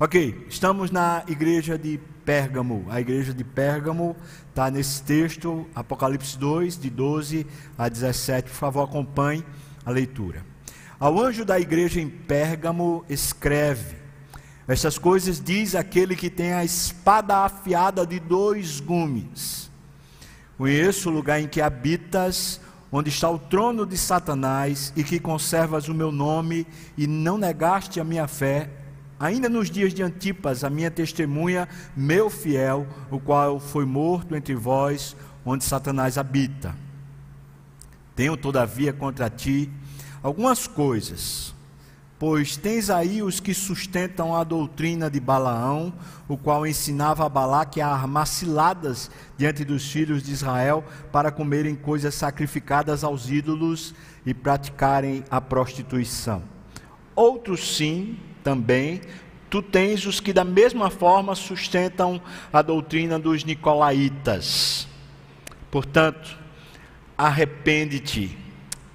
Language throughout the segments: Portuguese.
Ok, estamos na igreja de Pérgamo. A igreja de Pérgamo está nesse texto, Apocalipse 2, de 12 a 17. Por favor, acompanhe a leitura. Ao anjo da igreja em Pérgamo, escreve: Estas coisas diz aquele que tem a espada afiada de dois gumes. Conheço o lugar em que habitas, onde está o trono de Satanás, e que conservas o meu nome e não negaste a minha fé Ainda nos dias de Antipas, a minha testemunha, meu fiel, o qual foi morto entre vós, onde Satanás habita. Tenho, todavia, contra ti algumas coisas, pois tens aí os que sustentam a doutrina de Balaão, o qual ensinava a Balaque a armar ciladas diante dos filhos de Israel para comerem coisas sacrificadas aos ídolos e praticarem a prostituição. Outros sim, também, tu tens os que da mesma forma sustentam a doutrina dos nicolaítas. Portanto, arrepende-te,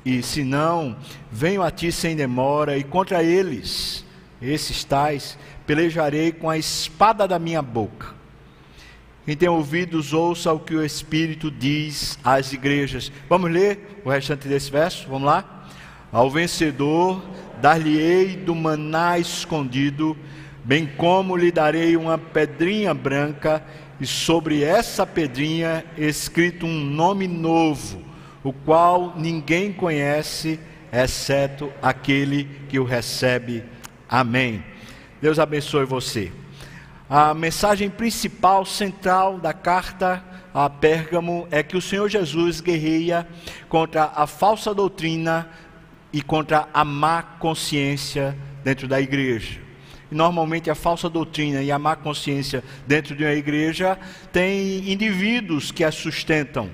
e se não, venho a ti sem demora, e contra eles, esses tais, pelejarei com a espada da minha boca. Quem tem ouvidos, ouça o que o Espírito diz às igrejas. Vamos ler o restante desse verso? Vamos lá? Ao vencedor dar-lhe-ei do maná escondido, bem como lhe darei uma pedrinha branca, e sobre essa pedrinha escrito um nome novo, o qual ninguém conhece, exceto aquele que o recebe. Amém. Deus abençoe você. A mensagem principal, central da carta a Pérgamo é que o Senhor Jesus guerreia contra a falsa doutrina e contra a má consciência dentro da igreja. E normalmente a falsa doutrina e a má consciência dentro de uma igreja tem indivíduos que a sustentam.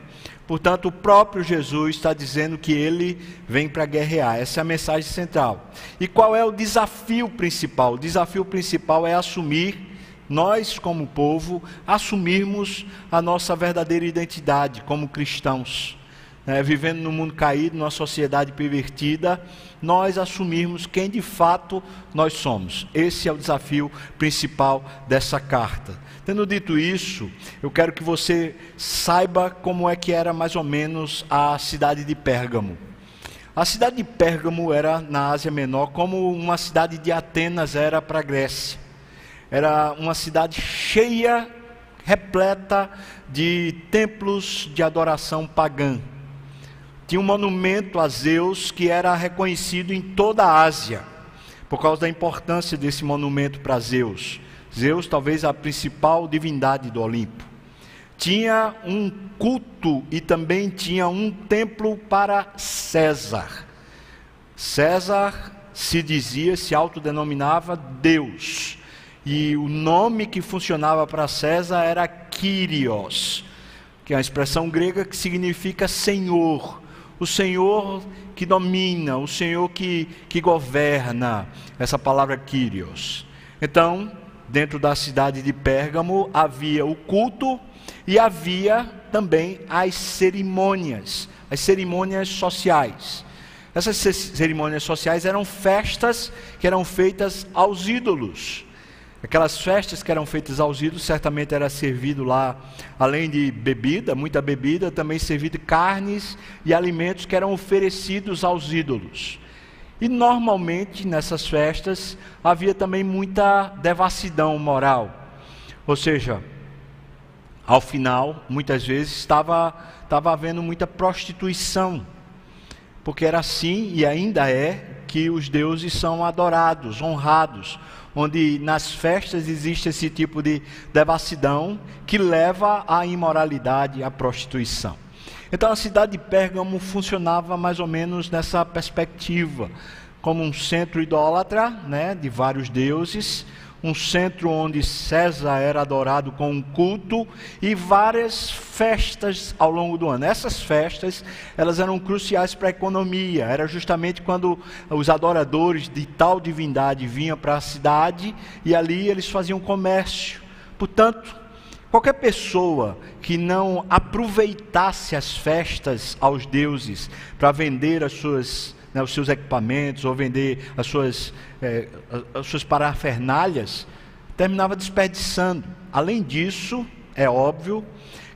Portanto, o próprio Jesus está dizendo que ele vem para guerrear. Essa é a mensagem central. E qual é o desafio principal? O desafio principal é assumir, nós como povo, assumirmos a nossa verdadeira identidade como cristãos né, vivendo num mundo caído, numa sociedade pervertida, nós assumirmos quem de fato nós somos. Esse é o desafio principal dessa carta. Tendo dito isso, eu quero que você saiba como é que era mais ou menos a cidade de Pérgamo. A cidade de Pérgamo era na Ásia Menor como uma cidade de Atenas era para a Grécia. Era uma cidade cheia, repleta de templos de adoração pagã tinha um monumento a Zeus que era reconhecido em toda a Ásia, por causa da importância desse monumento para Zeus. Zeus, talvez a principal divindade do Olimpo. Tinha um culto e também tinha um templo para César. César se dizia, se autodenominava Deus. E o nome que funcionava para César era Kyrios, que é uma expressão grega que significa Senhor o Senhor que domina, o Senhor que, que governa, essa palavra Kyrios. Então, dentro da cidade de Pérgamo havia o culto e havia também as cerimônias, as cerimônias sociais. Essas cerimônias sociais eram festas que eram feitas aos ídolos. Aquelas festas que eram feitas aos ídolos, certamente era servido lá, além de bebida, muita bebida, também servido carnes e alimentos que eram oferecidos aos ídolos. E normalmente nessas festas havia também muita devassidão moral. Ou seja, ao final, muitas vezes estava, estava havendo muita prostituição. Porque era assim e ainda é que os deuses são adorados, honrados onde nas festas existe esse tipo de devassidão que leva à imoralidade, à prostituição. Então a cidade de Pérgamo funcionava mais ou menos nessa perspectiva, como um centro idólatra, né, de vários deuses, um centro onde César era adorado com um culto e várias festas ao longo do ano. Essas festas, elas eram cruciais para a economia. Era justamente quando os adoradores de tal divindade vinham para a cidade e ali eles faziam comércio. Portanto, qualquer pessoa que não aproveitasse as festas aos deuses para vender as suas né, os seus equipamentos ou vender as suas, é, as suas parafernálias, terminava desperdiçando. Além disso, é óbvio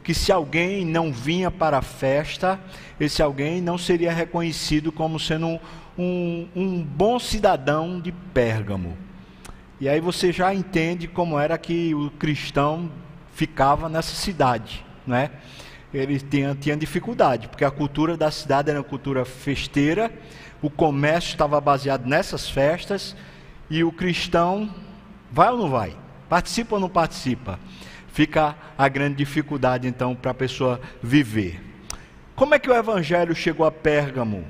que se alguém não vinha para a festa, esse alguém não seria reconhecido como sendo um, um bom cidadão de Pérgamo. E aí você já entende como era que o cristão ficava nessa cidade, né? Ele tinha, tinha dificuldade, porque a cultura da cidade era uma cultura festeira, o comércio estava baseado nessas festas, e o cristão vai ou não vai? Participa ou não participa? Fica a grande dificuldade então para a pessoa viver. Como é que o evangelho chegou a Pérgamo?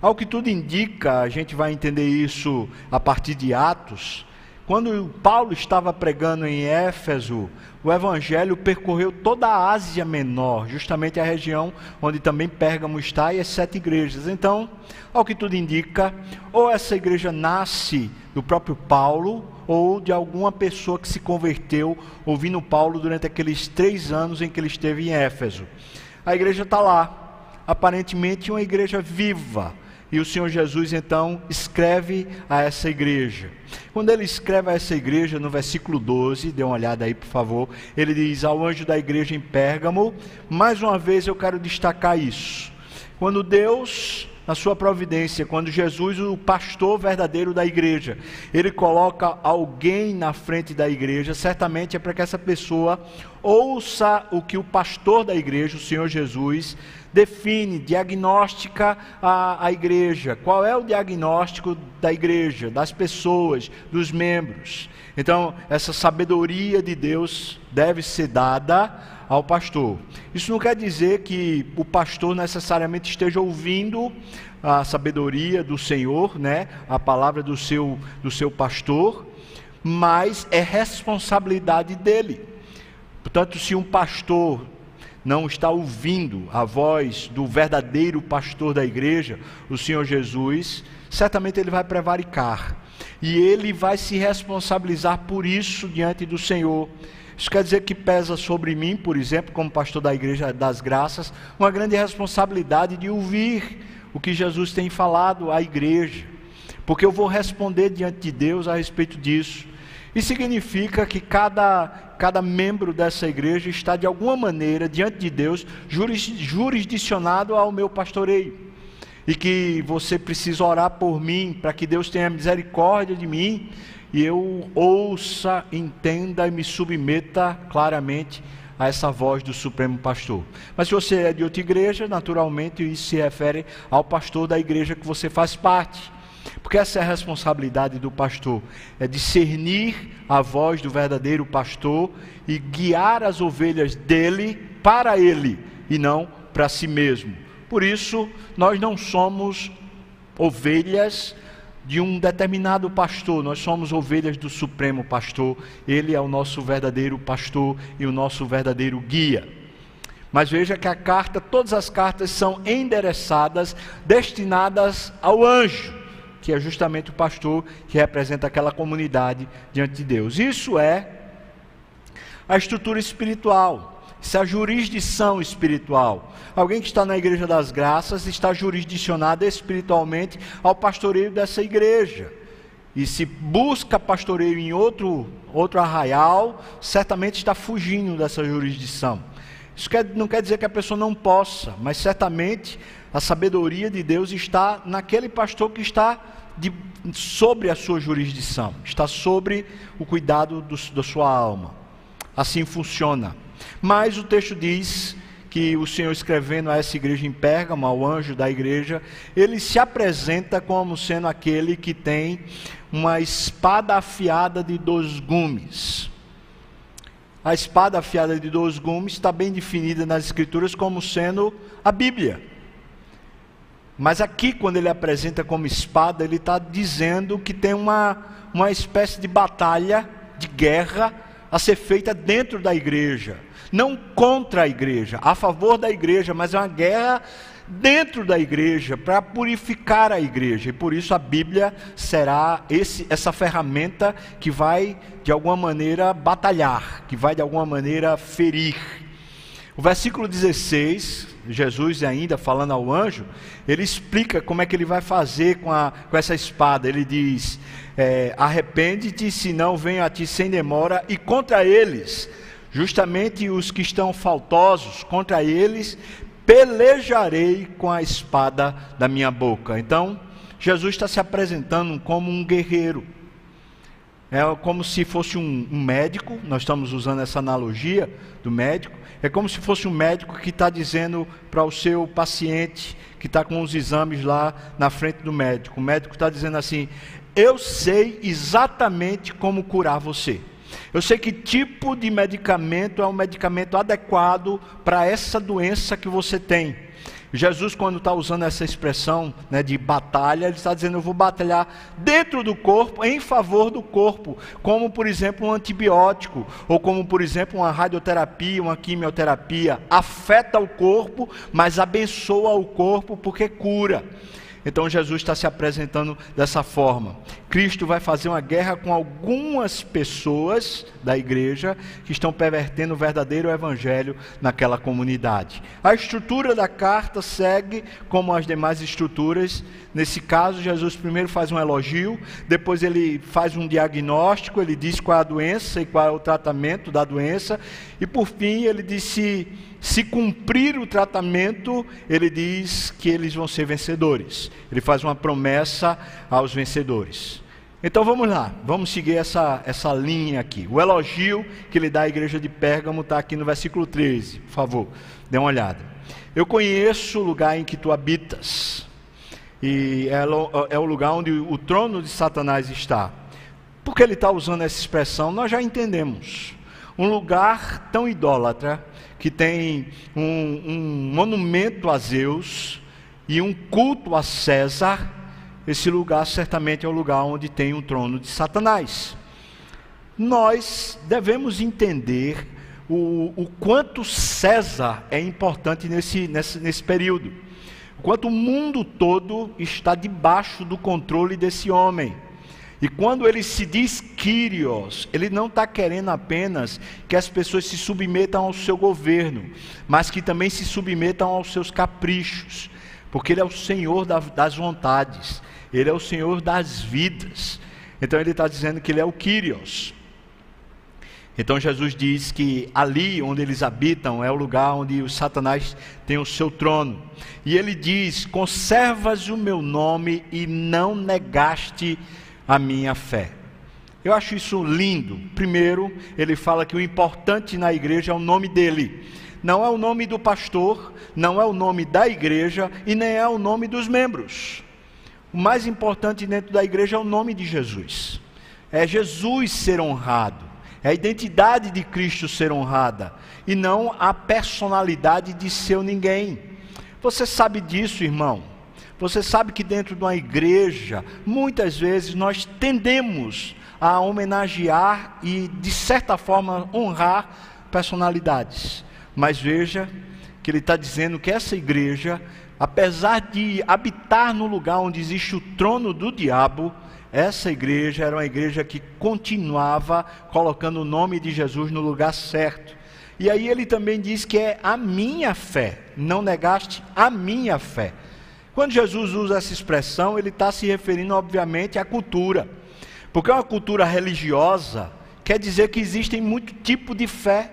Ao que tudo indica, a gente vai entender isso a partir de Atos. Quando Paulo estava pregando em Éfeso, o evangelho percorreu toda a Ásia Menor, justamente a região onde também Pérgamo está e as sete igrejas. Então, ao que tudo indica, ou essa igreja nasce do próprio Paulo, ou de alguma pessoa que se converteu ouvindo Paulo durante aqueles três anos em que ele esteve em Éfeso. A igreja está lá, aparentemente uma igreja viva, e o Senhor Jesus então escreve a essa igreja. Quando ele escreve a essa igreja, no versículo 12, dê uma olhada aí por favor, ele diz ao anjo da igreja em Pérgamo, mais uma vez eu quero destacar isso. Quando Deus na sua providência, quando Jesus, o pastor verdadeiro da igreja, ele coloca alguém na frente da igreja, certamente é para que essa pessoa ouça o que o pastor da igreja, o Senhor Jesus, define, diagnostica a, a igreja. Qual é o diagnóstico da igreja, das pessoas, dos membros? Então, essa sabedoria de Deus deve ser dada ao pastor. Isso não quer dizer que o pastor necessariamente esteja ouvindo a sabedoria do Senhor, né? A palavra do seu do seu pastor, mas é responsabilidade dele. Portanto, se um pastor não está ouvindo a voz do verdadeiro pastor da igreja, o Senhor Jesus, certamente ele vai prevaricar. E ele vai se responsabilizar por isso diante do Senhor. Isso quer dizer que pesa sobre mim, por exemplo, como pastor da Igreja das Graças, uma grande responsabilidade de ouvir o que Jesus tem falado à igreja, porque eu vou responder diante de Deus a respeito disso. Isso significa que cada, cada membro dessa igreja está, de alguma maneira, diante de Deus, jurisdicionado ao meu pastoreio. E que você precisa orar por mim, para que Deus tenha misericórdia de mim, e eu ouça, entenda e me submeta claramente a essa voz do Supremo Pastor. Mas se você é de outra igreja, naturalmente isso se refere ao pastor da igreja que você faz parte. Porque essa é a responsabilidade do pastor, é discernir a voz do verdadeiro pastor e guiar as ovelhas dele para ele e não para si mesmo. Por isso, nós não somos ovelhas de um determinado pastor, nós somos ovelhas do Supremo Pastor, ele é o nosso verdadeiro pastor e o nosso verdadeiro guia. Mas veja que a carta, todas as cartas são endereçadas, destinadas ao anjo que é justamente o pastor que representa aquela comunidade diante de Deus. Isso é a estrutura espiritual, isso é a jurisdição espiritual. Alguém que está na igreja das graças está jurisdicionado espiritualmente ao pastoreio dessa igreja. E se busca pastoreio em outro, outro arraial, certamente está fugindo dessa jurisdição. Isso quer, não quer dizer que a pessoa não possa, mas certamente a sabedoria de Deus está naquele pastor que está de, sobre a sua jurisdição, está sobre o cuidado do, da sua alma. Assim funciona. Mas o texto diz que o Senhor escrevendo a essa igreja em Pérgamo, ao anjo da igreja, ele se apresenta como sendo aquele que tem uma espada afiada de dois gumes. A espada afiada de dois gumes está bem definida nas Escrituras como sendo a Bíblia. Mas aqui, quando ele apresenta como espada, ele está dizendo que tem uma, uma espécie de batalha, de guerra, a ser feita dentro da igreja. Não contra a igreja, a favor da igreja, mas é uma guerra dentro da igreja para purificar a igreja. E por isso a Bíblia será esse, essa ferramenta que vai, de alguma maneira, batalhar, que vai, de alguma maneira, ferir. O versículo 16, Jesus ainda falando ao anjo, ele explica como é que ele vai fazer com, a, com essa espada. Ele diz: é, Arrepende-te, senão venho a ti sem demora, e contra eles, justamente os que estão faltosos, contra eles pelejarei com a espada da minha boca. Então, Jesus está se apresentando como um guerreiro. É como se fosse um, um médico, nós estamos usando essa analogia do médico, é como se fosse um médico que está dizendo para o seu paciente, que está com os exames lá na frente do médico. O médico está dizendo assim: Eu sei exatamente como curar você. Eu sei que tipo de medicamento é um medicamento adequado para essa doença que você tem. Jesus, quando está usando essa expressão né, de batalha, ele está dizendo: Eu vou batalhar dentro do corpo, em favor do corpo, como por exemplo um antibiótico, ou como por exemplo uma radioterapia, uma quimioterapia. Afeta o corpo, mas abençoa o corpo porque cura. Então Jesus está se apresentando dessa forma. Cristo vai fazer uma guerra com algumas pessoas da igreja que estão pervertendo o verdadeiro evangelho naquela comunidade. A estrutura da carta segue como as demais estruturas. Nesse caso, Jesus primeiro faz um elogio, depois ele faz um diagnóstico, ele diz qual é a doença e qual é o tratamento da doença, e por fim ele disse se cumprir o tratamento, ele diz que eles vão ser vencedores. Ele faz uma promessa aos vencedores. Então vamos lá, vamos seguir essa, essa linha aqui. O elogio que ele dá à igreja de Pérgamo está aqui no versículo 13, por favor, dê uma olhada. Eu conheço o lugar em que tu habitas, e é, é o lugar onde o trono de Satanás está. Por que ele está usando essa expressão? Nós já entendemos. Um lugar tão idólatra que tem um, um monumento a Zeus e um culto a César, esse lugar certamente é o lugar onde tem o trono de Satanás. Nós devemos entender o, o quanto César é importante nesse, nesse, nesse período, o quanto o mundo todo está debaixo do controle desse homem. E quando ele se diz Kyrios, ele não está querendo apenas que as pessoas se submetam ao seu governo, mas que também se submetam aos seus caprichos, porque ele é o Senhor das vontades, ele é o Senhor das vidas. Então ele está dizendo que ele é o Kyrios. Então Jesus diz que ali onde eles habitam é o lugar onde o Satanás tem o seu trono. E ele diz: Conservas o meu nome e não negaste a minha fé. Eu acho isso lindo. Primeiro, ele fala que o importante na igreja é o nome dele. Não é o nome do pastor, não é o nome da igreja e nem é o nome dos membros. O mais importante dentro da igreja é o nome de Jesus. É Jesus ser honrado. É a identidade de Cristo ser honrada e não a personalidade de seu ninguém. Você sabe disso, irmão? Você sabe que dentro de uma igreja, muitas vezes nós tendemos a homenagear e, de certa forma, honrar personalidades. Mas veja que ele está dizendo que essa igreja, apesar de habitar no lugar onde existe o trono do diabo, essa igreja era uma igreja que continuava colocando o nome de Jesus no lugar certo. E aí ele também diz que é a minha fé, não negaste a minha fé. Quando Jesus usa essa expressão, ele está se referindo, obviamente, à cultura. Porque uma cultura religiosa quer dizer que existem muito tipo de fé.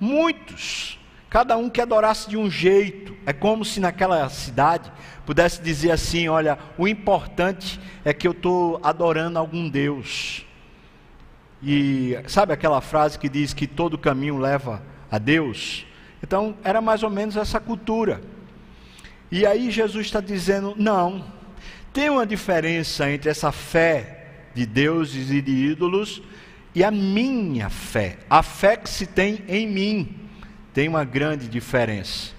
Muitos. Cada um que adorasse de um jeito. É como se naquela cidade pudesse dizer assim: olha, o importante é que eu estou adorando algum Deus. E sabe aquela frase que diz que todo caminho leva a Deus? Então, era mais ou menos essa cultura. E aí Jesus está dizendo: não, tem uma diferença entre essa fé de deuses e de ídolos e a minha fé, a fé que se tem em mim, tem uma grande diferença.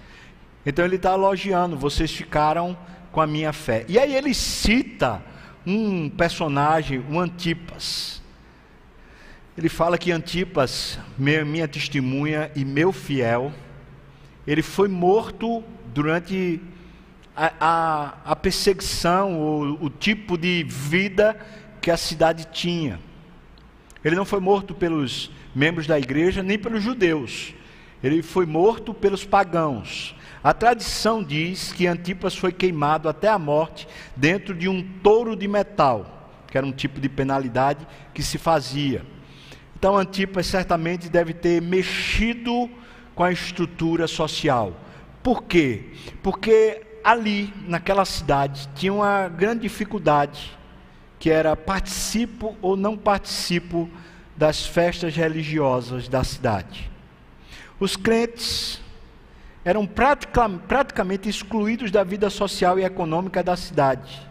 Então ele está elogiando, vocês ficaram com a minha fé. E aí ele cita um personagem, um Antipas. Ele fala que Antipas, minha testemunha e meu fiel, ele foi morto durante a, a, perseguição, o, o tipo de vida que a cidade tinha. Ele não foi morto pelos membros da igreja, nem pelos judeus. Ele foi morto pelos pagãos. A tradição diz que Antipas foi queimado até a morte dentro de um touro de metal, que era um tipo de penalidade que se fazia. Então Antipas certamente deve ter mexido com a estrutura social. Por quê? Porque ali, naquela cidade, tinha uma grande dificuldade, que era participo ou não participo das festas religiosas da cidade. Os crentes eram praticamente excluídos da vida social e econômica da cidade,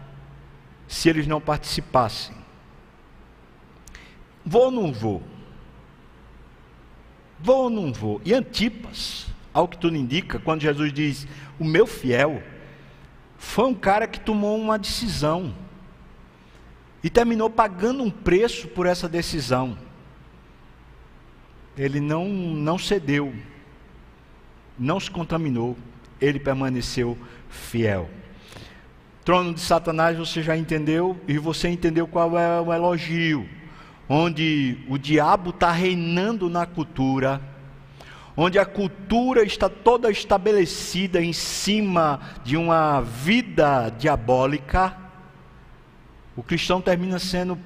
se eles não participassem. Vou ou não vou? Vou ou não vou? E Antipas, ao que tudo indica, quando Jesus diz, o meu fiel, foi um cara que tomou uma decisão e terminou pagando um preço por essa decisão. Ele não, não cedeu não se contaminou, ele permaneceu fiel. Trono de Satanás você já entendeu, e você entendeu qual é o elogio, onde o diabo está reinando na cultura, onde a cultura está toda estabelecida em cima de uma vida diabólica, o cristão termina sendo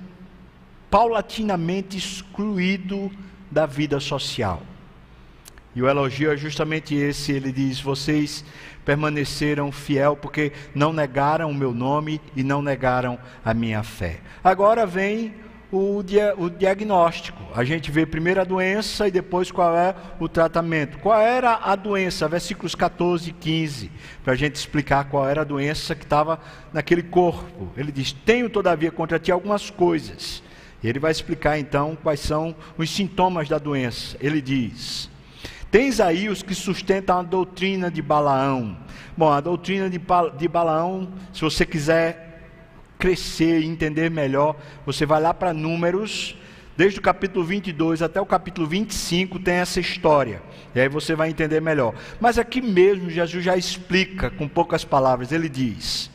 paulatinamente excluído da vida social. E o elogio é justamente esse: ele diz, vocês permaneceram fiel porque não negaram o meu nome e não negaram a minha fé. Agora vem o, dia, o, diagnóstico. A gente vê primeiro a doença e depois qual é o tratamento. Qual era a doença? Versículos 14 e 15, para a gente explicar qual era a doença que estava naquele corpo. Ele diz: Tenho todavia contra ti algumas coisas. E ele vai explicar então quais são os sintomas da doença. Ele diz. Tens aí os que sustentam a doutrina de Balaão. Bom, a doutrina de, de Balaão, se você quiser crescer e entender melhor, você vai lá para Números, desde o capítulo 22 até o capítulo 25 tem essa história. E aí você vai entender melhor. Mas aqui mesmo Jesus já explica com poucas palavras. Ele diz: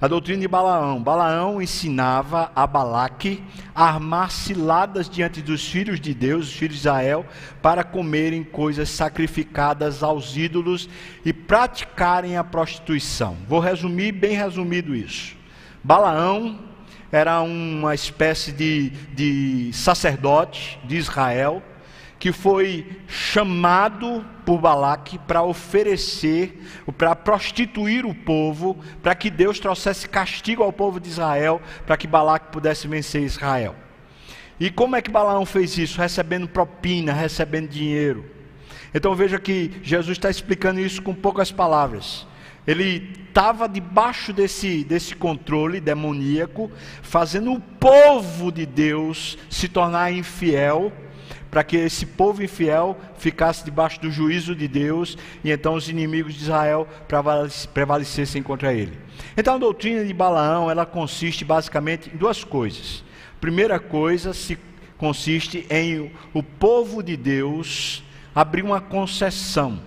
a doutrina de Balaão. Balaão ensinava a Balaque a armar ciladas diante dos filhos de Deus, os filhos de Israel, para comerem coisas sacrificadas aos ídolos e praticarem a prostituição. Vou resumir bem resumido isso. Balaão era uma espécie de, de sacerdote de Israel que foi chamado por Balaque para oferecer, para prostituir o povo, para que Deus trouxesse castigo ao povo de Israel, para que Balaque pudesse vencer Israel. E como é que Balaão fez isso? Recebendo propina, recebendo dinheiro. Então veja que Jesus está explicando isso com poucas palavras. Ele estava debaixo desse, desse controle demoníaco, fazendo o povo de Deus se tornar infiel para que esse povo infiel ficasse debaixo do juízo de Deus e então os inimigos de Israel prevalecessem contra ele. Então a doutrina de Balaão, ela consiste basicamente em duas coisas. Primeira coisa se consiste em o povo de Deus abrir uma concessão,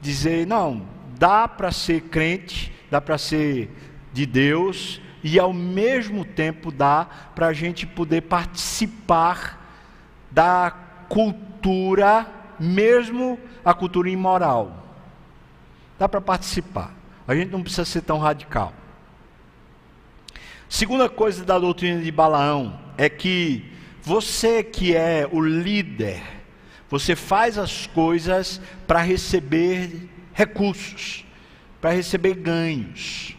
dizer, não, dá para ser crente, dá para ser de Deus, e ao mesmo tempo dá para a gente poder participar da cultura, mesmo a cultura imoral. Dá para participar. A gente não precisa ser tão radical. Segunda coisa da doutrina de Balaão é que você que é o líder, você faz as coisas para receber recursos, para receber ganhos.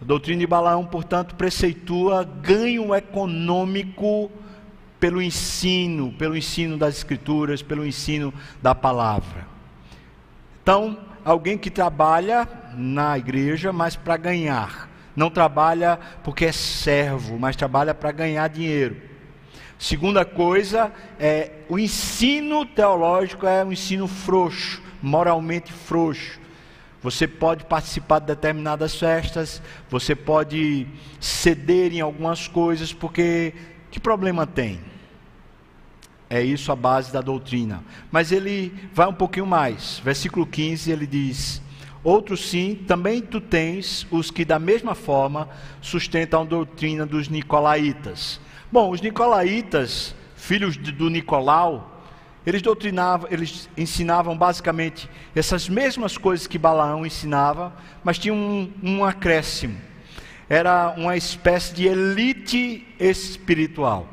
A doutrina de Balaão, portanto, preceitua ganho econômico pelo ensino, pelo ensino das Escrituras, pelo ensino da palavra. Então, alguém que trabalha na igreja, mas para ganhar. Não trabalha porque é servo, mas trabalha para ganhar dinheiro. Segunda coisa é o ensino teológico é um ensino frouxo, moralmente frouxo. Você pode participar de determinadas festas, você pode ceder em algumas coisas, porque que problema tem? É isso a base da doutrina. Mas ele vai um pouquinho mais. Versículo 15, ele diz: Outros sim, também tu tens os que da mesma forma sustentam a doutrina dos nicolaítas. Bom, os nicolaítas, filhos do Nicolau, Eles doutrinavam, eles ensinavam basicamente essas mesmas coisas que Balaão ensinava, mas tinha um, um acréscimo. Era uma espécie de elite espiritual.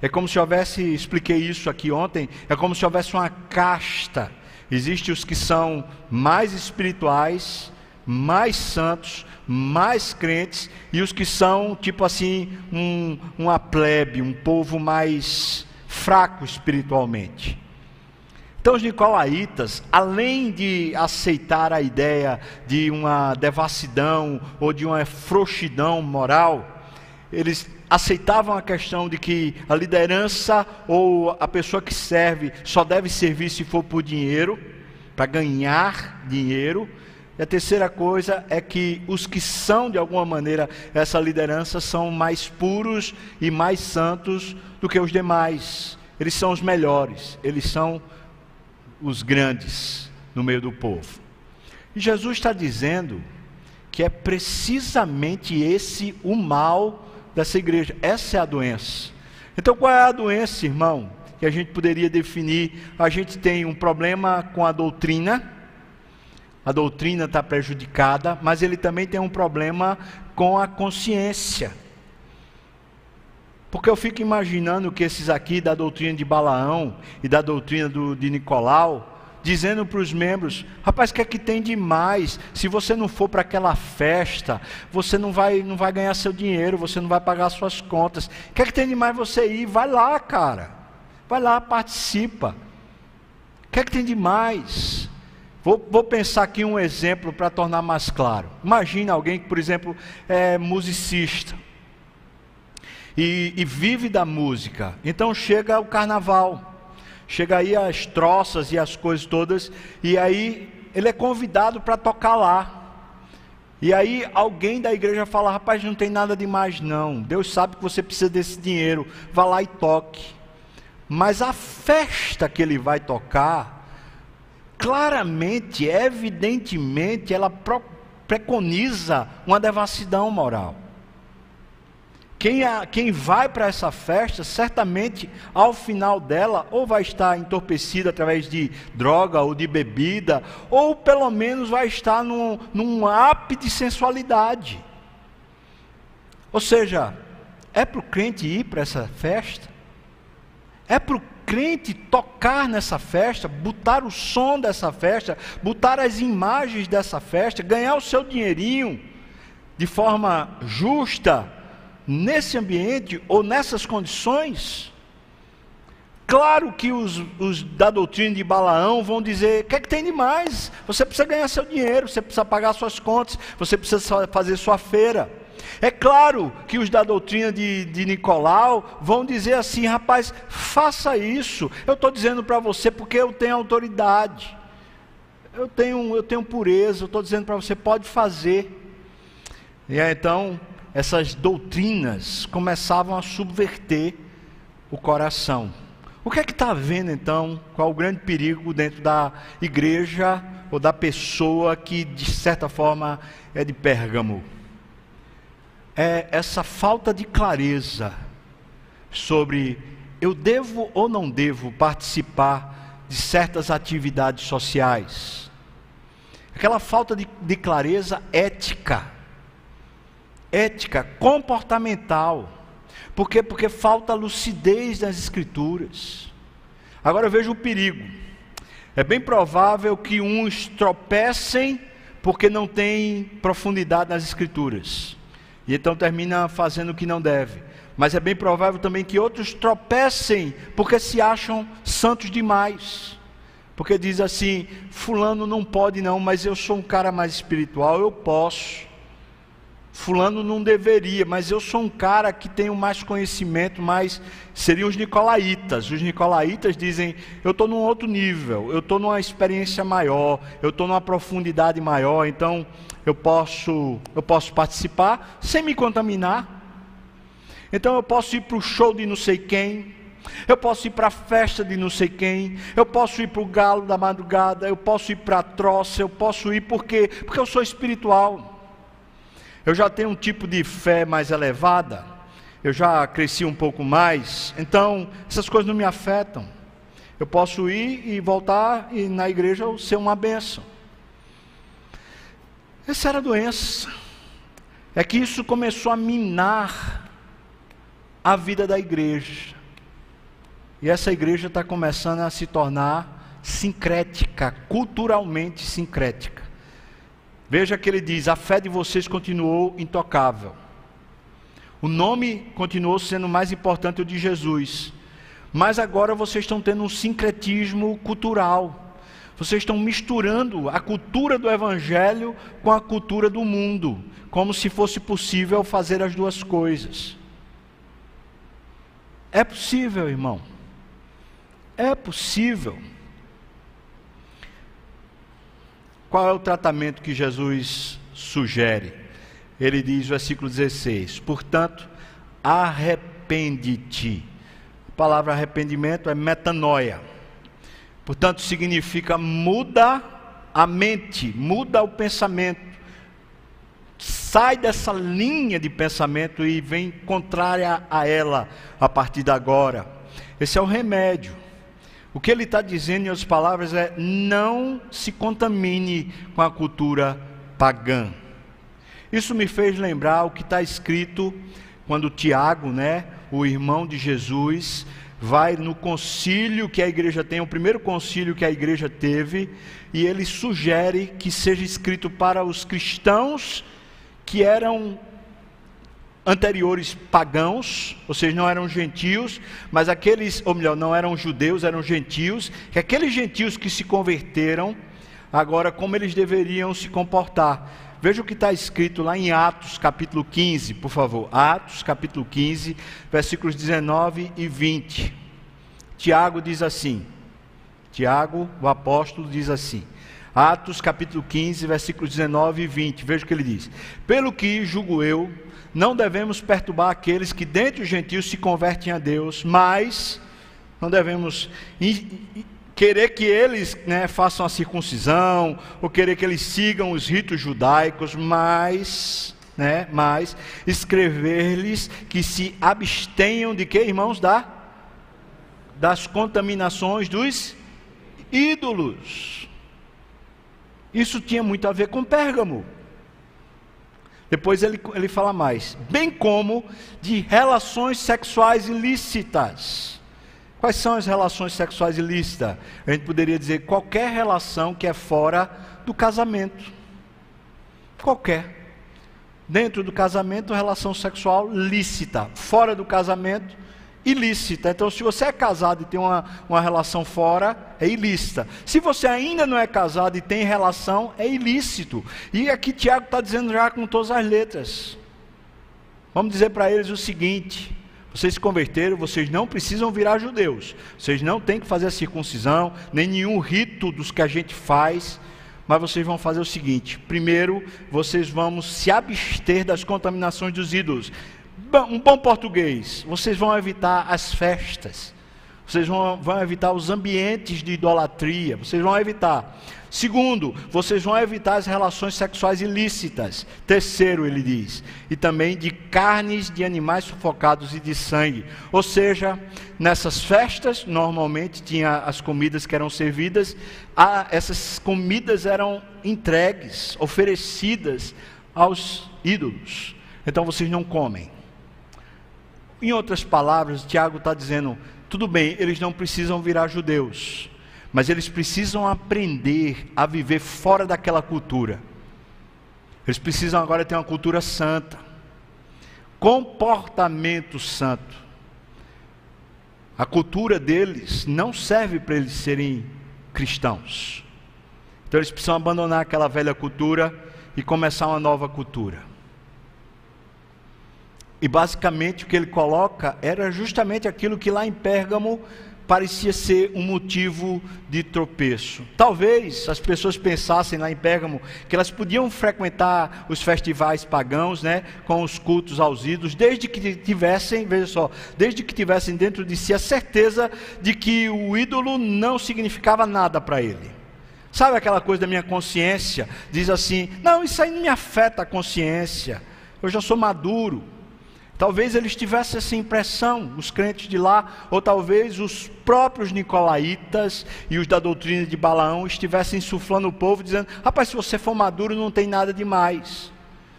É como se houvesse, expliquei isso aqui ontem, é como se houvesse uma casta. Existem os que são mais espirituais, mais santos, mais crentes, e os que são, tipo assim, um, uma plebe, um povo mais fraco espiritualmente. Então, os nicolaítas, além de aceitar a ideia de uma devassidão ou de uma frouxidão moral, eles aceitavam a questão de que a liderança ou a pessoa que serve só deve servir se for por dinheiro, para ganhar dinheiro. E a terceira coisa é que os que são, de alguma maneira, essa liderança são mais puros e mais santos do que os demais. Eles são os melhores, eles são os grandes no meio do povo. E Jesus está dizendo que é precisamente esse o mal dessa igreja. Essa é a doença. Então, qual é a doença, irmão? Que a gente poderia definir. A gente tem um problema com a doutrina. A doutrina está prejudicada, mas ele também tem um problema com a consciência. Porque eu fico imaginando que esses aqui da doutrina de Balaão e da doutrina do, de Nicolau, dizendo para os membros: rapaz, o que é que tem de mais? Se você não for para aquela festa, você não vai, não vai ganhar seu dinheiro, você não vai pagar suas contas. O que é que tem de mais você ir? Vai lá, cara. Vai lá, participa. O que é que tem de mais? Vou, vou pensar aqui um exemplo para tornar mais claro. Imagina alguém que, por exemplo, é musicista. E, e vive da música. Então chega o carnaval. Chega aí as troças e as coisas todas, e aí ele é convidado para tocar lá. E aí alguém da igreja fala: rapaz, não tem nada de mais não. Deus sabe que você precisa desse dinheiro. Vá lá e toque. Mas a festa que ele vai tocar, claramente, evidentemente, ela preconiza uma devassidão moral. Quem, a, quem vai para essa festa, certamente ao final dela, ou vai estar entorpecido através de droga ou de bebida, ou pelo menos vai estar num, num ápice de sensualidade. Ou seja, é para o crente ir para essa festa? É para o crente tocar nessa festa, botar o som dessa festa, botar as imagens dessa festa, ganhar o seu dinheirinho de forma justa, nesse ambiente ou nessas condições, claro que os, os, da doutrina de Balaão vão dizer: o que é que tem de mais? Você precisa ganhar seu dinheiro, você precisa pagar suas contas, você precisa fazer sua feira. É claro que os da doutrina de, de Nicolau vão dizer assim: rapaz, faça isso. Eu estou dizendo para você porque eu tenho autoridade, eu tenho, eu tenho pureza. Eu estou dizendo para você: pode fazer. E aí, então, essas doutrinas começavam a subverter o coração. O que é que está havendo então? Qual o grande perigo dentro da igreja ou da pessoa que de certa forma é de Pérgamo? É essa falta de clareza sobre eu devo ou não devo participar de certas atividades sociais. Aquela falta de, de clareza ética ética, comportamental. Por quê? Porque falta lucidez nas escrituras. Agora eu vejo o perigo. É bem provável que uns tropecem porque não tem profundidade nas escrituras. E então termina fazendo o que não deve. Mas é bem provável também que outros tropecem porque se acham santos demais. Porque diz assim: Fulano não pode, não, mas eu sou um cara mais espiritual, eu posso. Fulano não deveria, mas eu sou um cara que tenho mais conhecimento, mais. Seriam os nicolaítas. Os nicolaítas dizem: eu estou num outro nível, eu estou numa experiência maior, eu estou numa profundidade maior, então eu posso, eu posso participar sem me contaminar. Então eu posso ir para o show de não sei quem, eu posso ir para a festa de não sei quem, eu posso ir para o galo da madrugada, eu posso ir para a troça, eu posso ir porque porque eu sou espiritual. Eu já tenho um tipo de fé mais elevada, eu já cresci um pouco mais, então essas coisas não me afetam. Eu posso ir e voltar e na igreja ser uma benção. Essa era a doença. É que isso começou a minar a vida da igreja. E essa igreja está começando a se tornar sincrética, culturalmente sincrética. Veja que ele diz: a fé de vocês continuou intocável. O nome continuou sendo mais importante o de Jesus. Mas agora vocês estão tendo um sincretismo cultural. Vocês estão misturando a cultura do evangelho com a cultura do mundo, como se fosse possível fazer as duas coisas. É possível, irmão. É possível. Qual é o tratamento que Jesus sugere? Ele diz, versículo 16: Portanto, arrepende-te a palavra arrependimento é metanoia. Portanto, significa muda a mente, muda o pensamento. Sai dessa linha de pensamento e vem contrária a ela a partir de agora. Esse é o remédio. O que ele está dizendo, em outras palavras, é: não se contamine com a cultura pagã. Isso me fez lembrar o que está escrito quando Tiago, né, o irmão de Jesus, vai no concílio que a igreja tem, o primeiro concílio que a igreja teve, e ele sugere que seja escrito para os cristãos que eram anteriores pagãos, ou seja, não eram gentios, mas aqueles, ou melhor, não eram judeus, eram gentios, que aqueles gentios que se converteram, agora como eles deveriam se comportar. Veja o que está escrito lá em Atos, capítulo 15, por favor. Atos, capítulo 15, versículos 19 e 20. Tiago diz assim: Tiago, o apóstolo, diz assim. Atos, capítulo 15, versículos 19 e 20. Veja o que ele diz: Pelo que, julgo eu, não devemos perturbar aqueles que dentre os gentios se convertem a Deus, mas não devemos querer que eles né, façam a circuncisão, ou querer que eles sigam os ritos judaicos, mas, né, mas escrever-lhes que se abstenham de que, irmãos, da, das contaminações dos ídolos. Isso tinha muito a ver com Pérgamo. Depois ele, ele fala mais, bem como de relações sexuais ilícitas Quais são as relações sexuais ilícitas? A gente poderia dizer qualquer relação que é fora do casamento. Qualquer. Dentro do casamento, relação sexual lícita. Fora do casamento, ilícita. Então, se você é casado e tem uma, uma relação fora, é ilícita. Se você ainda não é casado e tem relação, é ilícito. E aqui Tiago está dizendo já com todas as letras. Vamos dizer para eles o seguinte: vocês se converteram, vocês não precisam virar judeus. Vocês não têm que fazer a circuncisão, nem nenhum rito dos que a gente faz. Mas vocês vão fazer o seguinte: primeiro, vocês vão se abster das contaminações dos ídolos. Um bom português, vocês vão evitar as festas, vocês vão, vão evitar os ambientes de idolatria, vocês vão evitar. Segundo, vocês vão evitar as relações sexuais ilícitas. Terceiro, ele diz, e também de carnes de animais sufocados e de sangue. Ou seja, nessas festas, normalmente tinha as comidas que eram servidas, a, essas comidas eram entregues, oferecidas aos ídolos. Então vocês não comem. Em outras palavras, Tiago está dizendo: tudo bem, eles não precisam virar judeus mas eles precisam aprender a viver fora daquela cultura. Eles precisam agora ter uma cultura santa, comportamento santo. A cultura deles não serve para eles serem cristãos. Então eles precisam abandonar aquela velha cultura e começar uma nova cultura. E basicamente o que ele coloca era justamente aquilo que lá em Pérgamo parecia ser um motivo de tropeço. Talvez as pessoas pensassem lá em Pérgamo que elas podiam frequentar os festivais pagãos, né, com os cultos aos ídolos, desde que tivessem, veja só, desde que tivessem dentro de si a certeza de que o ídolo não significava nada para ele. Sabe aquela coisa da minha consciência? Diz assim: não, isso aí não me afeta a consciência. Eu já sou maduro. Talvez eles tivessem essa impressão, os crentes de lá, ou talvez os próprios nicolaítas e os da doutrina de Balaão estivessem insuflando o povo, dizendo: rapaz, se você for maduro, não tem nada demais.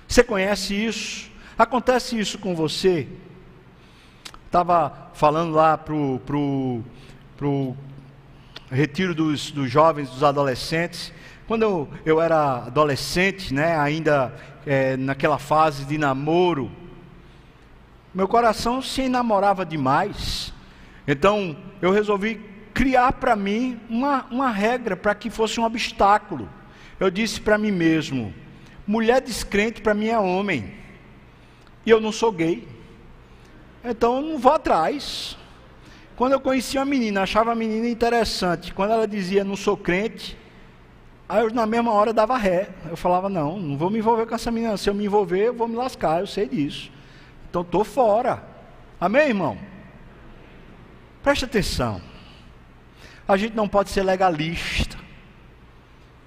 Você conhece isso? Acontece isso com você? Estava falando lá para o pro, pro retiro dos, dos jovens, dos adolescentes. Quando eu, eu era adolescente, né, ainda é, naquela fase de namoro, meu coração se enamorava demais. Então eu resolvi criar para mim uma, uma regra para que fosse um obstáculo. Eu disse para mim mesmo: mulher descrente para mim é homem, e eu não sou gay, então eu não vou atrás. Quando eu conhecia uma menina, achava a menina interessante, quando ela dizia não sou crente, aí eu na mesma hora dava ré. Eu falava: não, não vou me envolver com essa menina, se eu me envolver, eu vou me lascar, eu sei disso. Então estou fora. Amém, irmão? Preste atenção. A gente não pode ser legalista.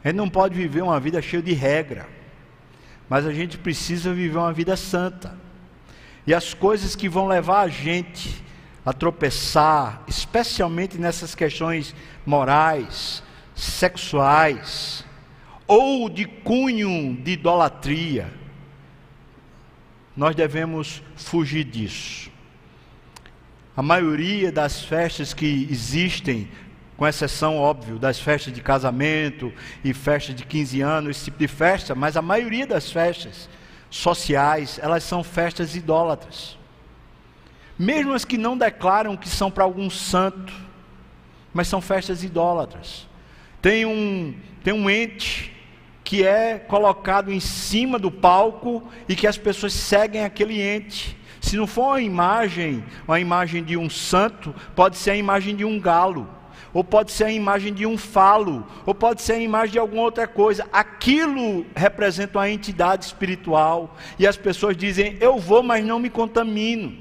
A gente não pode viver uma vida cheia de regra. Mas a gente precisa viver uma vida santa. E as coisas que vão levar a gente a tropeçar, especialmente nessas questões morais, sexuais, ou de cunho de idolatria, nós devemos fugir disso. A maioria das festas que existem, com exceção, óbvio, das festas de casamento e festas de 15 anos, esse tipo de festa, mas a maioria das festas sociais, elas são festas idólatras. Mesmo as que não declaram que são para algum santo, mas são festas idólatras. Tem um, tem um ente que é colocado em cima do palco e que as pessoas seguem aquele ente. Se não for uma imagem, uma imagem de um santo, pode ser a imagem de um galo, ou pode ser a imagem de um falo, ou pode ser a imagem de alguma outra coisa. Aquilo representa uma entidade espiritual, e as pessoas dizem: Eu vou, mas não me contamino.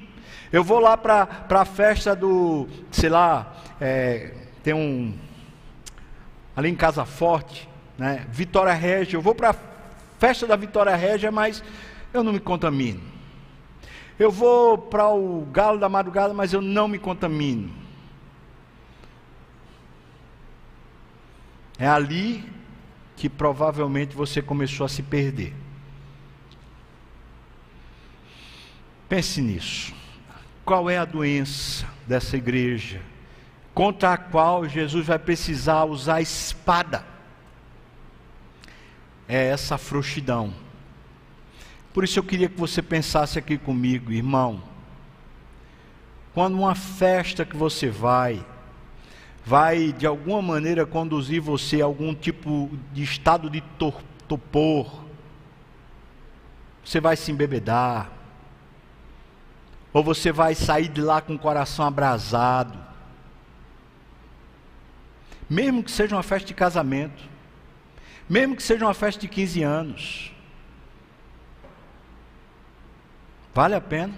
Eu vou lá para a festa do, sei lá, é, tem um. Ali em Casa Forte, né? Vitória Régia, eu vou para a festa da Vitória Régia, mas eu não me contamino. Eu vou para o galo da madrugada, mas eu não me contamino. É ali que provavelmente você começou a se perder. Pense nisso. Qual é a doença dessa igreja contra a qual Jesus vai precisar usar a espada? É essa frouxidão. Por isso eu queria que você pensasse aqui comigo, irmão. Quando uma festa que você vai, vai de alguma maneira conduzir você a algum tipo de estado de torpor, você vai se embebedar, ou você vai sair de lá com o coração abrasado, mesmo que seja uma festa de casamento, mesmo que seja uma festa de 15 anos. Vale a pena?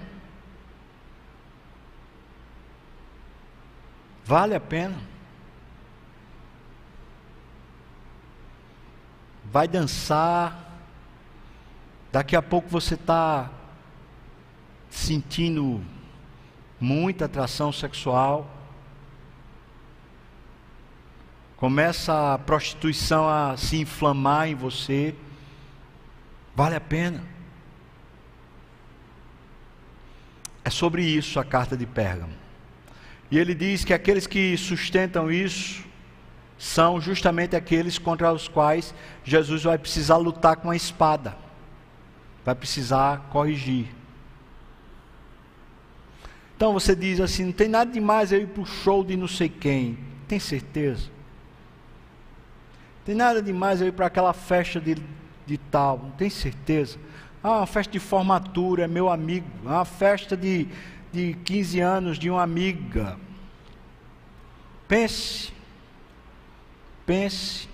Vale a pena? Vai dançar. Daqui a pouco você está sentindo muita atração sexual começa a prostituição a se inflamar em você, vale a pena. É sobre isso a carta de Pérgamo. E ele diz que aqueles que sustentam isso são justamente aqueles contra os quais Jesus vai precisar lutar com a espada, vai precisar corrigir. Então você diz assim: não tem nada demais eu ir para o show de não sei quem. Tem certeza? Tem nada demais eu ir para aquela festa de, de tal, não tem certeza. Ah, uma festa de formatura, é meu amigo. Ah, uma festa de, de 15 anos de uma amiga. Pense. Pense.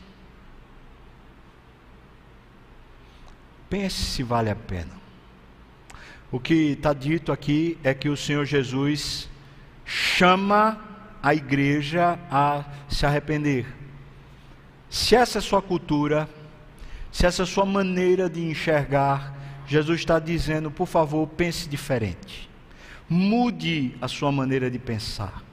Pense se vale a pena. O que está dito aqui é que o Senhor Jesus chama a igreja a se arrepender. Se essa é sua cultura, se essa é sua maneira de enxergar, Jesus está dizendo, por favor, pense diferente. Mude a sua maneira de pensar.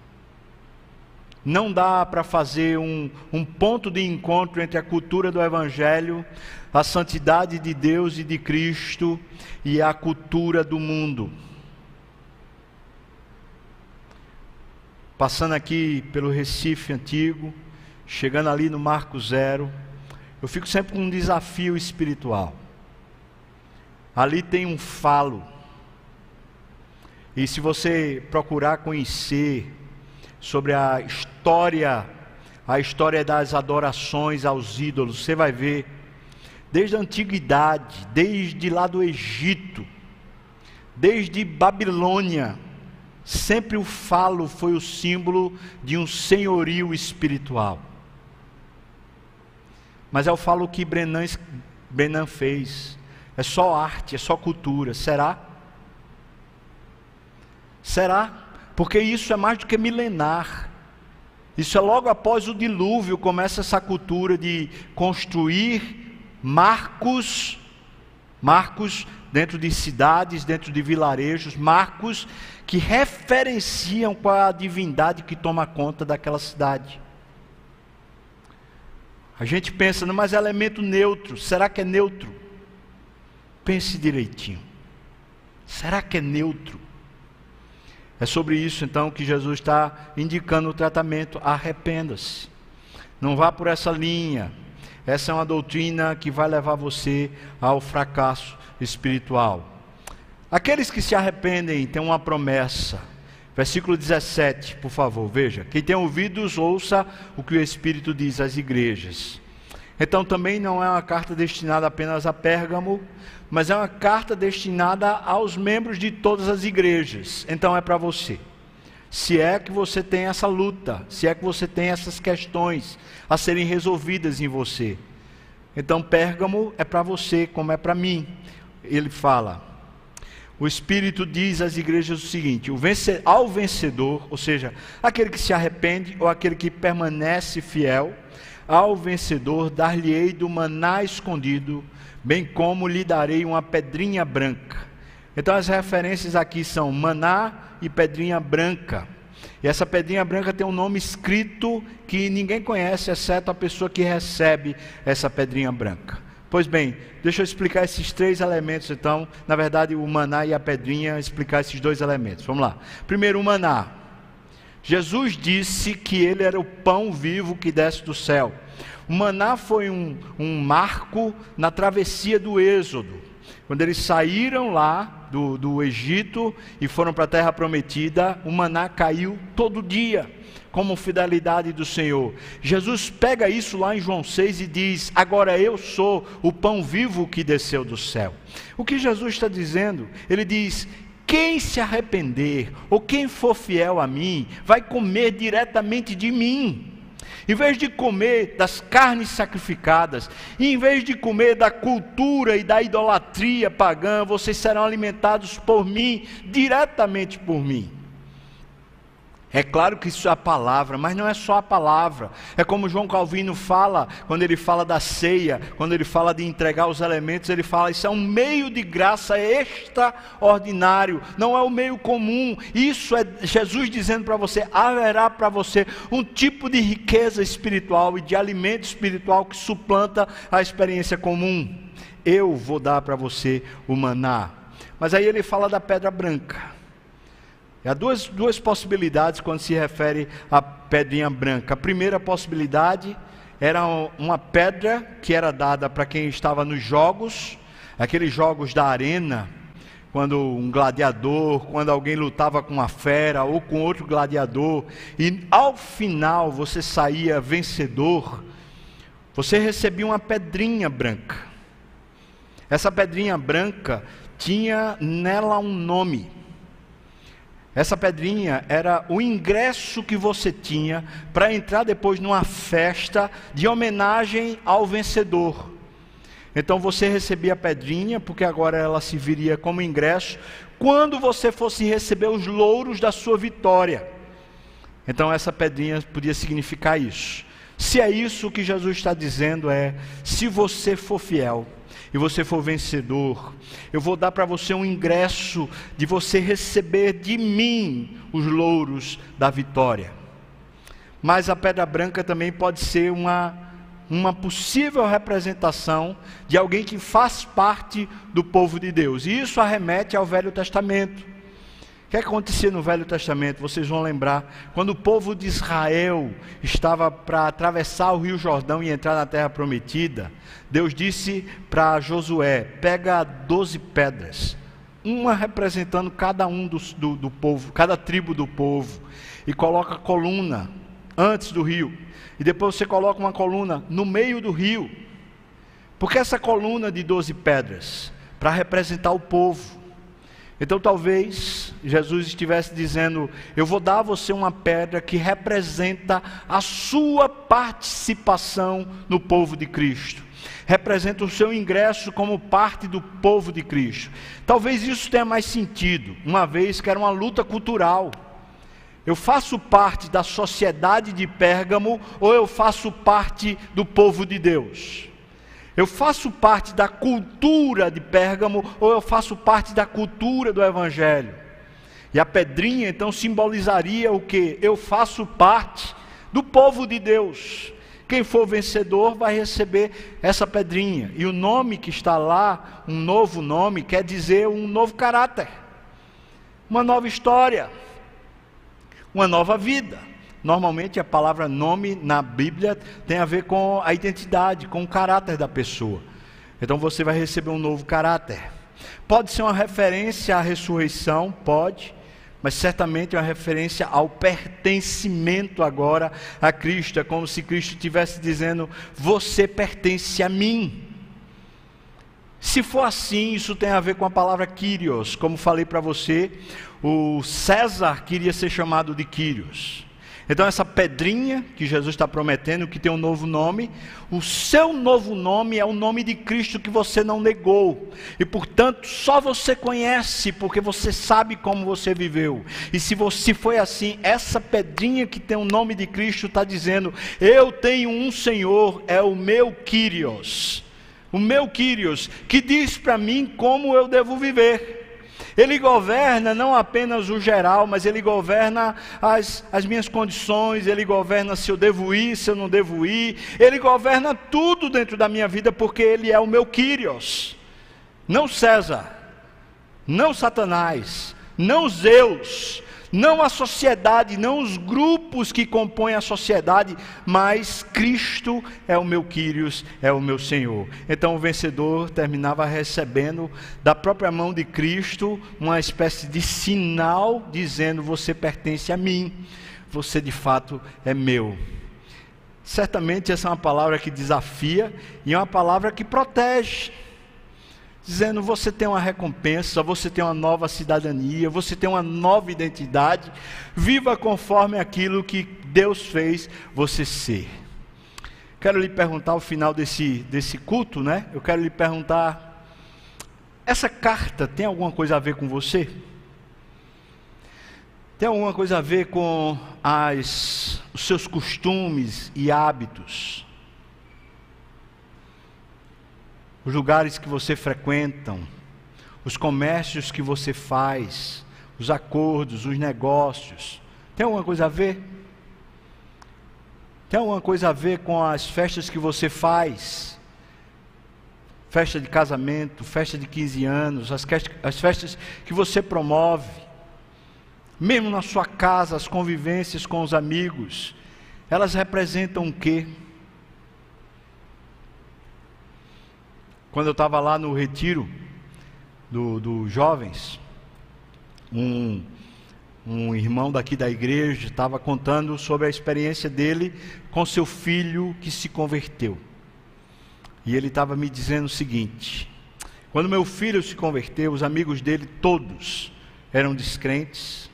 Não dá para fazer um, um ponto de encontro entre a cultura do Evangelho, a santidade de Deus e de Cristo e a cultura do mundo. Passando aqui pelo Recife antigo, chegando ali no Marco Zero, eu fico sempre com um desafio espiritual. Ali tem um falo. E se você procurar conhecer sobre a história, a história das adorações aos ídolos, você vai ver desde a antiguidade, desde lá do Egito, desde Babilônia, sempre o falo foi o símbolo de um senhorio espiritual. Mas o falo que Brenan, Brenan fez. É só arte, é só cultura. Será? Será? Porque isso é mais do que milenar. Isso é logo após o dilúvio, começa essa cultura de construir marcos, marcos dentro de cidades, dentro de vilarejos, marcos que referenciam qual é a divindade que toma conta daquela cidade. A gente pensa, mas é elemento neutro. Será que é neutro? Pense direitinho. Será que é neutro? É sobre isso então que Jesus está indicando o tratamento. Arrependa-se. Não vá por essa linha. Essa é uma doutrina que vai levar você ao fracasso espiritual. Aqueles que se arrependem têm uma promessa. Versículo 17, por favor, veja. Quem tem ouvidos, ouça o que o Espírito diz às igrejas. Então também não é uma carta destinada apenas a Pérgamo, mas é uma carta destinada aos membros de todas as igrejas. Então é para você. Se é que você tem essa luta, se é que você tem essas questões a serem resolvidas em você. Então Pérgamo é para você, como é para mim. Ele fala: o Espírito diz às igrejas o seguinte: o vencer, ao vencedor, ou seja, aquele que se arrepende ou aquele que permanece fiel, ao vencedor dar-lhe-ei do maná escondido, bem como lhe darei uma pedrinha branca. Então as referências aqui são maná e pedrinha branca. E essa pedrinha branca tem um nome escrito que ninguém conhece, exceto a pessoa que recebe essa pedrinha branca. Pois bem, deixa eu explicar esses três elementos então. Na verdade, o maná e a pedrinha, explicar esses dois elementos. Vamos lá. Primeiro, o maná. Jesus disse que ele era o pão vivo que desce do céu. O maná foi um, um marco na travessia do Êxodo. Quando eles saíram lá do, do Egito e foram para a terra prometida, o maná caiu todo dia como fidelidade do Senhor. Jesus pega isso lá em João 6 e diz: Agora eu sou o pão vivo que desceu do céu. O que Jesus está dizendo? Ele diz: quem se arrepender, ou quem for fiel a mim, vai comer diretamente de mim. Em vez de comer das carnes sacrificadas, em vez de comer da cultura e da idolatria pagã, vocês serão alimentados por mim, diretamente por mim. É claro que isso é a palavra, mas não é só a palavra. É como João Calvino fala, quando ele fala da ceia, quando ele fala de entregar os elementos, ele fala: isso é um meio de graça extraordinário, não é o meio comum. Isso é Jesus dizendo para você: haverá para você um tipo de riqueza espiritual e de alimento espiritual que suplanta a experiência comum. Eu vou dar para você o maná. Mas aí ele fala da pedra branca. Há duas, duas possibilidades quando se refere à pedrinha branca. A primeira possibilidade era uma pedra que era dada para quem estava nos jogos, aqueles jogos da arena, quando um gladiador, quando alguém lutava com uma fera ou com outro gladiador, e ao final você saía vencedor, você recebia uma pedrinha branca. Essa pedrinha branca tinha nela um nome. Essa pedrinha era o ingresso que você tinha para entrar depois numa festa de homenagem ao vencedor. Então você recebia a pedrinha, porque agora ela se viria como ingresso, quando você fosse receber os louros da sua vitória. Então essa pedrinha podia significar isso. Se é isso que Jesus está dizendo, é: se você for fiel, e você for vencedor, eu vou dar para você um ingresso de você receber de mim os louros da vitória. Mas a pedra branca também pode ser uma, uma possível representação de alguém que faz parte do povo de Deus, e isso arremete ao Velho Testamento que acontecia no Velho Testamento? Vocês vão lembrar, quando o povo de Israel estava para atravessar o Rio Jordão e entrar na terra prometida, Deus disse para Josué: pega doze pedras, uma representando cada um do, do, do povo, cada tribo do povo, e coloca coluna antes do rio, e depois você coloca uma coluna no meio do rio, porque essa coluna de doze pedras, para representar o povo, então talvez Jesus estivesse dizendo: Eu vou dar a você uma pedra que representa a sua participação no povo de Cristo, representa o seu ingresso como parte do povo de Cristo. Talvez isso tenha mais sentido, uma vez que era uma luta cultural. Eu faço parte da sociedade de Pérgamo ou eu faço parte do povo de Deus? Eu faço parte da cultura de Pérgamo ou eu faço parte da cultura do Evangelho? E a pedrinha então simbolizaria o que? Eu faço parte do povo de Deus. Quem for vencedor vai receber essa pedrinha. E o nome que está lá, um novo nome, quer dizer um novo caráter, uma nova história, uma nova vida. Normalmente a palavra nome na Bíblia tem a ver com a identidade, com o caráter da pessoa. Então você vai receber um novo caráter. Pode ser uma referência à ressurreição, pode, mas certamente é uma referência ao pertencimento agora a Cristo. É como se Cristo estivesse dizendo: Você pertence a mim. Se for assim, isso tem a ver com a palavra Kyrios. Como falei para você, o César queria ser chamado de Kyrios. Então, essa pedrinha que Jesus está prometendo, que tem um novo nome, o seu novo nome é o nome de Cristo que você não negou, e portanto só você conhece, porque você sabe como você viveu. E se você foi assim, essa pedrinha que tem o nome de Cristo está dizendo: Eu tenho um Senhor, é o meu Kyrios, o meu Kyrios, que diz para mim como eu devo viver. Ele governa não apenas o geral, mas ele governa as, as minhas condições, ele governa se eu devo ir, se eu não devo ir, ele governa tudo dentro da minha vida, porque ele é o meu Kyrios, não César, não Satanás, não Zeus, não a sociedade, não os grupos que compõem a sociedade, mas Cristo é o meu Quírios, é o meu Senhor. Então o vencedor terminava recebendo da própria mão de Cristo uma espécie de sinal dizendo: Você pertence a mim, você de fato é meu. Certamente essa é uma palavra que desafia e é uma palavra que protege dizendo: você tem uma recompensa, você tem uma nova cidadania, você tem uma nova identidade, viva conforme aquilo que Deus fez você ser. Quero lhe perguntar ao final desse, desse culto, né? Eu quero lhe perguntar: essa carta tem alguma coisa a ver com você? Tem alguma coisa a ver com as, os seus costumes e hábitos? Os lugares que você frequenta, os comércios que você faz, os acordos, os negócios. Tem alguma coisa a ver? Tem alguma coisa a ver com as festas que você faz? Festa de casamento, festa de 15 anos, as, as festas que você promove, mesmo na sua casa, as convivências com os amigos, elas representam o quê? Quando eu estava lá no retiro dos do jovens, um, um irmão daqui da igreja estava contando sobre a experiência dele com seu filho que se converteu. E ele estava me dizendo o seguinte: quando meu filho se converteu, os amigos dele todos eram descrentes,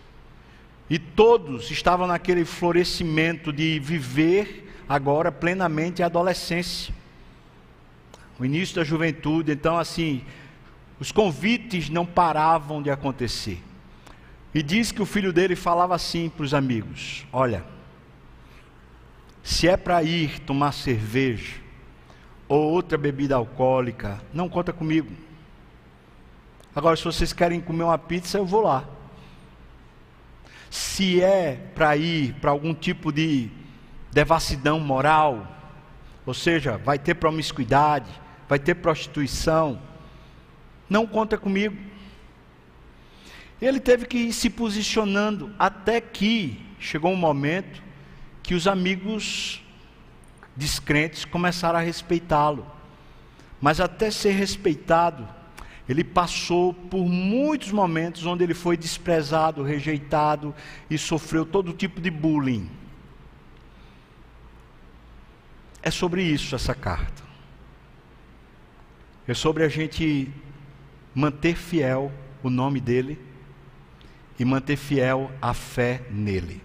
e todos estavam naquele florescimento de viver agora plenamente a adolescência o início da juventude, então assim, os convites não paravam de acontecer. E diz que o filho dele falava assim para os amigos: Olha, se é para ir tomar cerveja, ou outra bebida alcoólica, não conta comigo. Agora, se vocês querem comer uma pizza, eu vou lá. Se é para ir para algum tipo de devassidão moral, ou seja, vai ter promiscuidade, vai ter prostituição, não conta comigo. Ele teve que ir se posicionando até que chegou um momento que os amigos descrentes começaram a respeitá-lo. Mas até ser respeitado, ele passou por muitos momentos onde ele foi desprezado, rejeitado e sofreu todo tipo de bullying. É sobre isso essa carta. É sobre a gente manter fiel o nome dele e manter fiel a fé nele.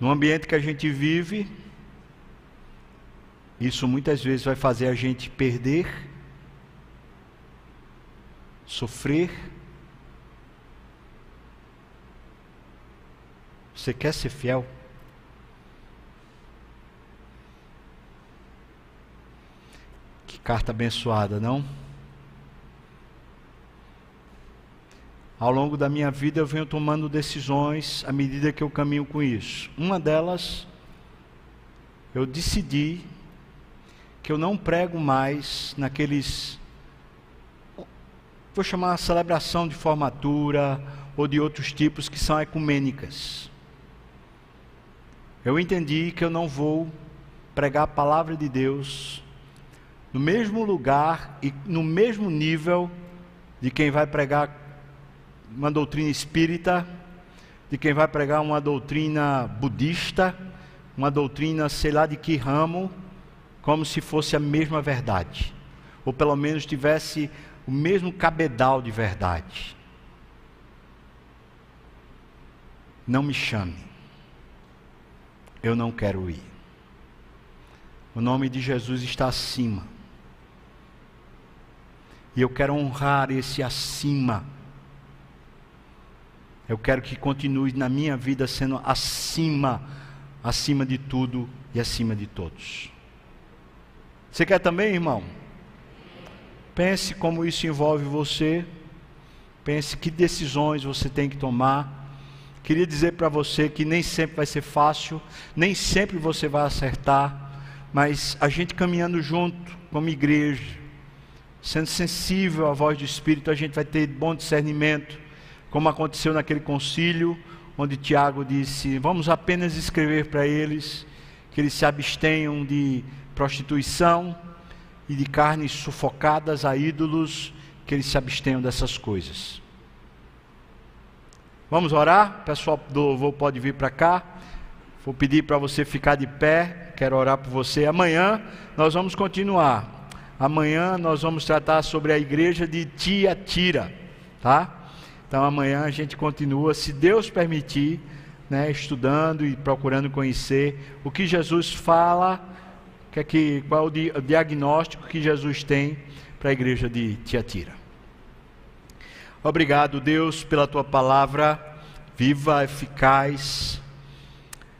No ambiente que a gente vive, isso muitas vezes vai fazer a gente perder sofrer. Você quer ser fiel? Carta abençoada, não? Ao longo da minha vida eu venho tomando decisões à medida que eu caminho com isso. Uma delas, eu decidi que eu não prego mais naqueles vou chamar celebração de formatura ou de outros tipos que são ecumênicas. Eu entendi que eu não vou pregar a palavra de Deus no mesmo lugar e no mesmo nível de quem vai pregar uma doutrina espírita, de quem vai pregar uma doutrina budista, uma doutrina sei lá de que ramo, como se fosse a mesma verdade, ou pelo menos tivesse o mesmo cabedal de verdade. Não me chame. Eu não quero ir. O nome de Jesus está acima. E eu quero honrar esse acima. Eu quero que continue na minha vida sendo acima, acima de tudo e acima de todos. Você quer também, irmão? Pense como isso envolve você. Pense que decisões você tem que tomar. Queria dizer para você que nem sempre vai ser fácil, nem sempre você vai acertar, mas a gente caminhando junto como igreja, sendo sensível à voz do Espírito, a gente vai ter bom discernimento, como aconteceu naquele concílio, onde Tiago disse: Vamos apenas escrever para eles que eles se abstenham de prostituição, e de carnes sufocadas a ídolos, que eles se abstenham dessas coisas. Vamos orar? O pessoal do louvor pode vir para cá. Vou pedir para você ficar de pé. Quero orar por você. Amanhã nós vamos continuar. Amanhã nós vamos tratar sobre a igreja de Tiatira, tá? Então amanhã a gente continua, se Deus permitir, né, estudando e procurando conhecer o que Jesus fala que é que, qual é o diagnóstico que Jesus tem para a igreja de Tiatira. Obrigado, Deus, pela tua palavra viva, eficaz.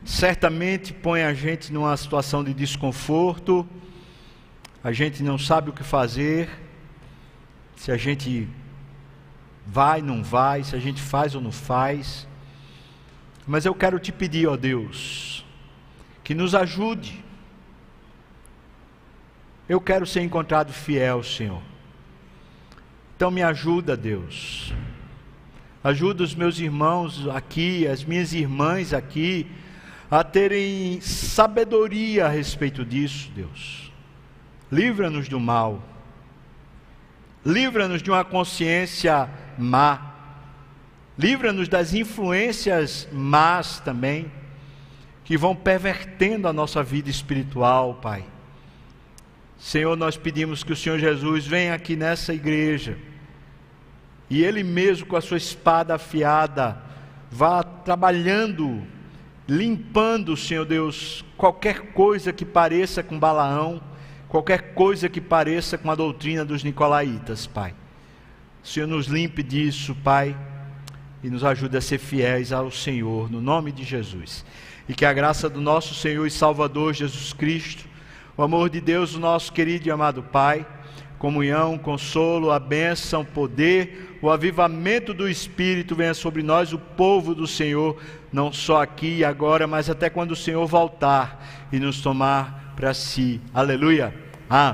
Certamente põe a gente numa situação de desconforto, a gente não sabe o que fazer, se a gente vai, não vai, se a gente faz ou não faz. Mas eu quero te pedir, ó Deus, que nos ajude eu quero ser encontrado fiel, Senhor. Então me ajuda, Deus. Ajuda os meus irmãos aqui, as minhas irmãs aqui, a terem sabedoria a respeito disso, Deus. Livra-nos do mal. Livra-nos de uma consciência má. Livra-nos das influências más também, que vão pervertendo a nossa vida espiritual, Pai. Senhor, nós pedimos que o Senhor Jesus venha aqui nessa igreja e Ele mesmo com a sua espada afiada vá trabalhando, limpando, Senhor Deus, qualquer coisa que pareça com Balaão, qualquer coisa que pareça com a doutrina dos Nicolaítas, Pai. O Senhor nos limpe disso, Pai, e nos ajude a ser fiéis ao Senhor, no nome de Jesus. E que a graça do nosso Senhor e Salvador Jesus Cristo, O amor de Deus, o nosso querido e amado Pai, comunhão, consolo, a bênção, poder, o avivamento do Espírito venha sobre nós, o povo do Senhor, não só aqui e agora, mas até quando o Senhor voltar e nos tomar para si. Aleluia. Amém.